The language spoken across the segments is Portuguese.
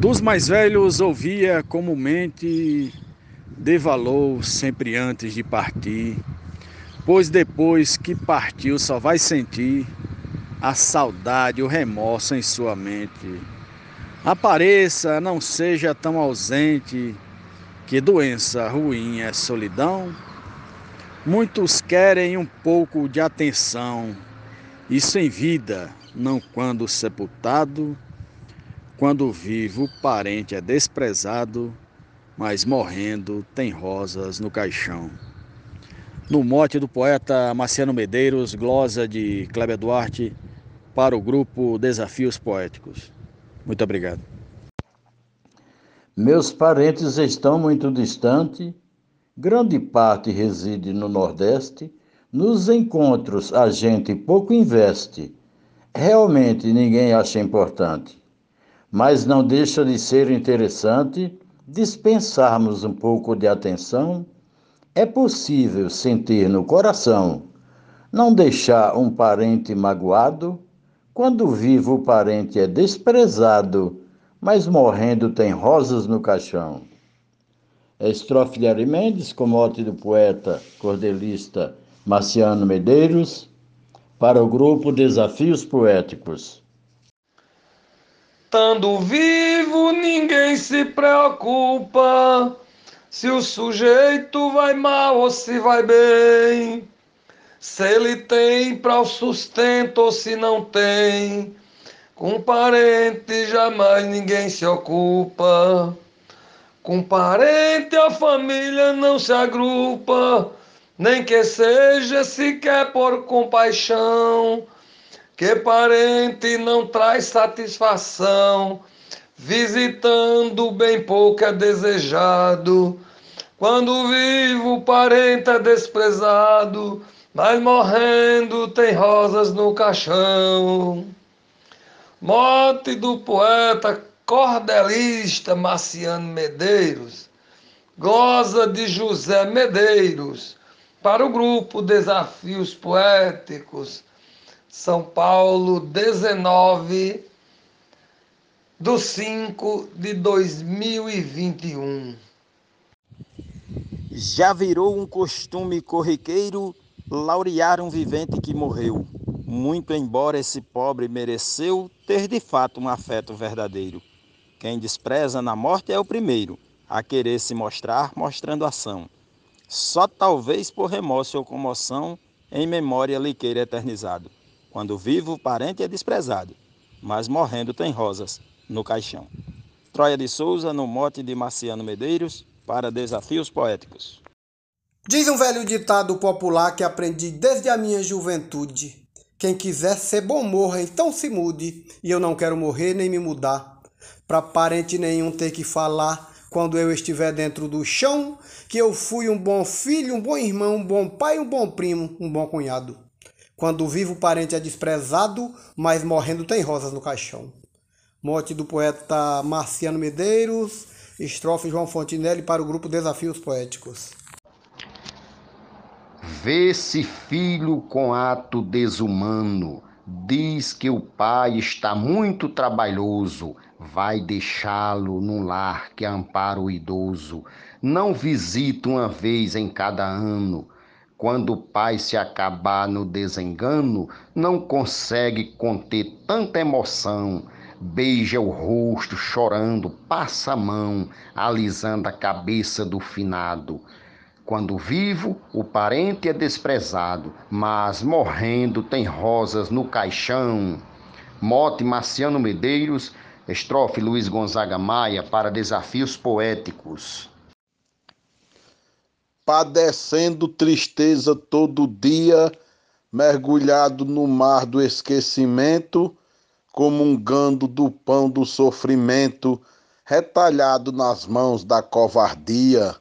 Dos mais velhos ouvia comumente, dê valor sempre antes de partir, pois depois que partiu só vai sentir a saudade, o remorso em sua mente. Apareça, não seja tão ausente, que doença ruim é solidão. Muitos querem um pouco de atenção, isso em vida, não quando sepultado. Quando vivo, parente é desprezado, mas morrendo tem rosas no caixão. No mote do poeta Marciano Medeiros, glosa de Kleber Duarte, para o grupo Desafios Poéticos. Muito obrigado. Meus parentes estão muito distante, grande parte reside no Nordeste. Nos encontros a gente pouco investe, realmente ninguém acha importante. Mas não deixa de ser interessante dispensarmos um pouco de atenção. É possível sentir no coração, não deixar um parente magoado quando vivo, o parente é desprezado, mas morrendo tem rosas no caixão. É estrofe de Ari Mendes, com mote do poeta cordelista Marciano Medeiros, para o grupo Desafios Poéticos. Tando vivo, ninguém se preocupa se o sujeito vai mal ou se vai bem se ele tem para o sustento ou se não tem. Com parente jamais ninguém se ocupa. Com parente a família não se agrupa, nem que seja sequer por compaixão. Que parente não traz satisfação, visitando bem pouco é desejado. Quando vivo, parente é desprezado mas morrendo tem rosas no caixão. Morte do poeta cordelista Marciano Medeiros, goza de José Medeiros, para o grupo Desafios Poéticos, São Paulo, 19 do 5 de 2021. Já virou um costume corriqueiro laurear um vivente que morreu, muito embora esse pobre mereceu ter de fato um afeto verdadeiro. Quem despreza na morte é o primeiro a querer se mostrar mostrando ação. Só talvez por remorso ou comoção em memória lhe queira eternizado. Quando vivo, o parente é desprezado, mas morrendo tem rosas no caixão. Troia de Souza, no mote de Marciano Medeiros, para Desafios Poéticos. Diz um velho ditado popular que aprendi desde a minha juventude: Quem quiser ser bom morra, então se mude. E eu não quero morrer nem me mudar, para parente nenhum ter que falar quando eu estiver dentro do chão, que eu fui um bom filho, um bom irmão, um bom pai, um bom primo, um bom cunhado. Quando vivo, o parente é desprezado, mas morrendo tem rosas no caixão. Morte do poeta Marciano Medeiros, estrofe João Fontinelli para o grupo Desafios Poéticos. Vê-se filho com ato desumano, diz que o pai está muito trabalhoso, vai deixá-lo num lar que ampara o idoso, não visita uma vez em cada ano. Quando o pai se acabar no desengano, não consegue conter tanta emoção. Beija o rosto chorando, passa a mão, alisando a cabeça do finado. Quando vivo, o parente é desprezado, mas morrendo tem rosas no caixão. Mote Marciano Medeiros, estrofe Luiz Gonzaga Maia para desafios poéticos. Padecendo tristeza todo dia, mergulhado no mar do esquecimento, comungando do pão do sofrimento, retalhado nas mãos da covardia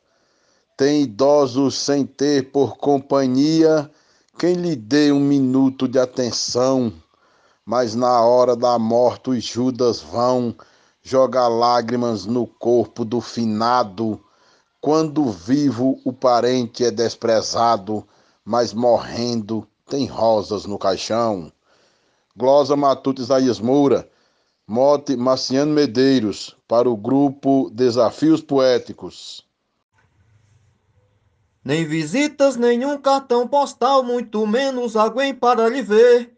tem idosos sem ter por companhia quem lhe dê um minuto de atenção, mas na hora da morte os Judas vão jogar lágrimas no corpo do finado. Quando vivo o parente é desprezado, mas morrendo tem rosas no caixão. Glosa Matuto Isaías Moura, Mote Marciano Medeiros, para o grupo Desafios Poéticos. Nem visitas, nenhum cartão postal, muito menos alguém para lhe ver.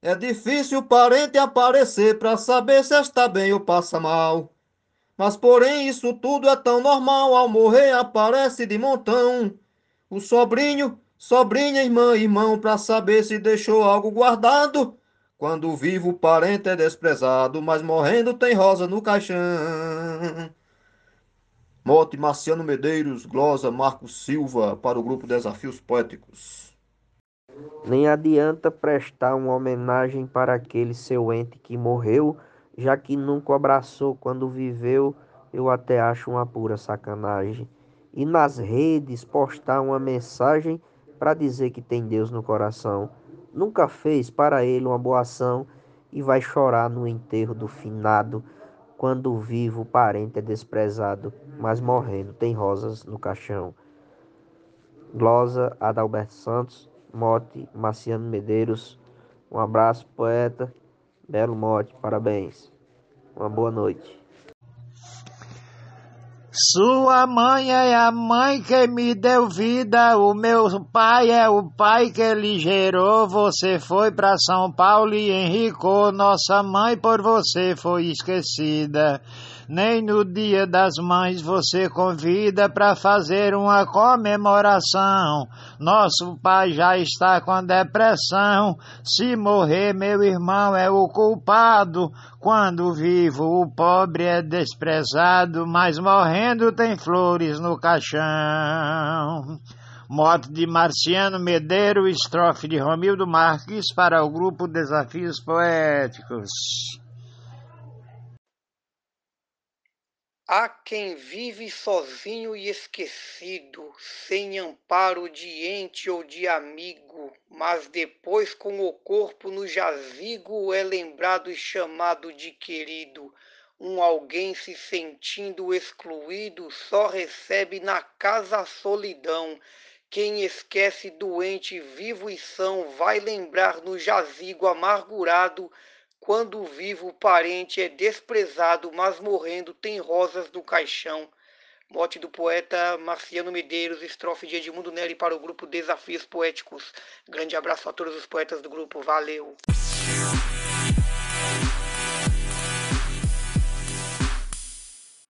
É difícil o parente aparecer para saber se está bem ou passa mal. Mas porém isso tudo é tão normal, ao morrer aparece de montão. O sobrinho, sobrinha, irmã, irmão, para saber se deixou algo guardado. Quando vivo o parente é desprezado, mas morrendo tem rosa no caixão. Mote Marciano Medeiros, glosa Marcos Silva, para o grupo Desafios Poéticos. Nem adianta prestar uma homenagem para aquele seu ente que morreu, já que nunca abraçou quando viveu, eu até acho uma pura sacanagem. E nas redes postar uma mensagem para dizer que tem Deus no coração. Nunca fez para ele uma boa ação e vai chorar no enterro do finado quando vivo o parente é desprezado, mas morrendo tem rosas no caixão. Glosa Adalberto Santos, mote Marciano Medeiros. Um abraço, poeta. Belo mote, parabéns. Uma boa noite. Sua mãe é a mãe que me deu vida, o meu pai é o pai que ele gerou. Você foi para São Paulo e enricou, nossa mãe por você foi esquecida. Nem no dia das mães você convida para fazer uma comemoração. Nosso pai já está com depressão. Se morrer, meu irmão é o culpado. Quando vivo, o pobre é desprezado, mas morrendo tem flores no caixão. Mote de Marciano Medeiro, estrofe de Romildo Marques para o grupo Desafios Poéticos. Há quem vive sozinho e esquecido, sem amparo de ente ou de amigo, mas depois com o corpo no jazigo é lembrado e chamado de querido. Um alguém se sentindo excluído só recebe na casa a solidão. Quem esquece doente, vivo e são, vai lembrar no jazigo amargurado quando vivo o parente é desprezado, mas morrendo tem rosas no caixão. Mote do poeta Marciano Medeiros, estrofe de Edmundo Nelly para o grupo Desafios Poéticos. Grande abraço a todos os poetas do grupo, valeu!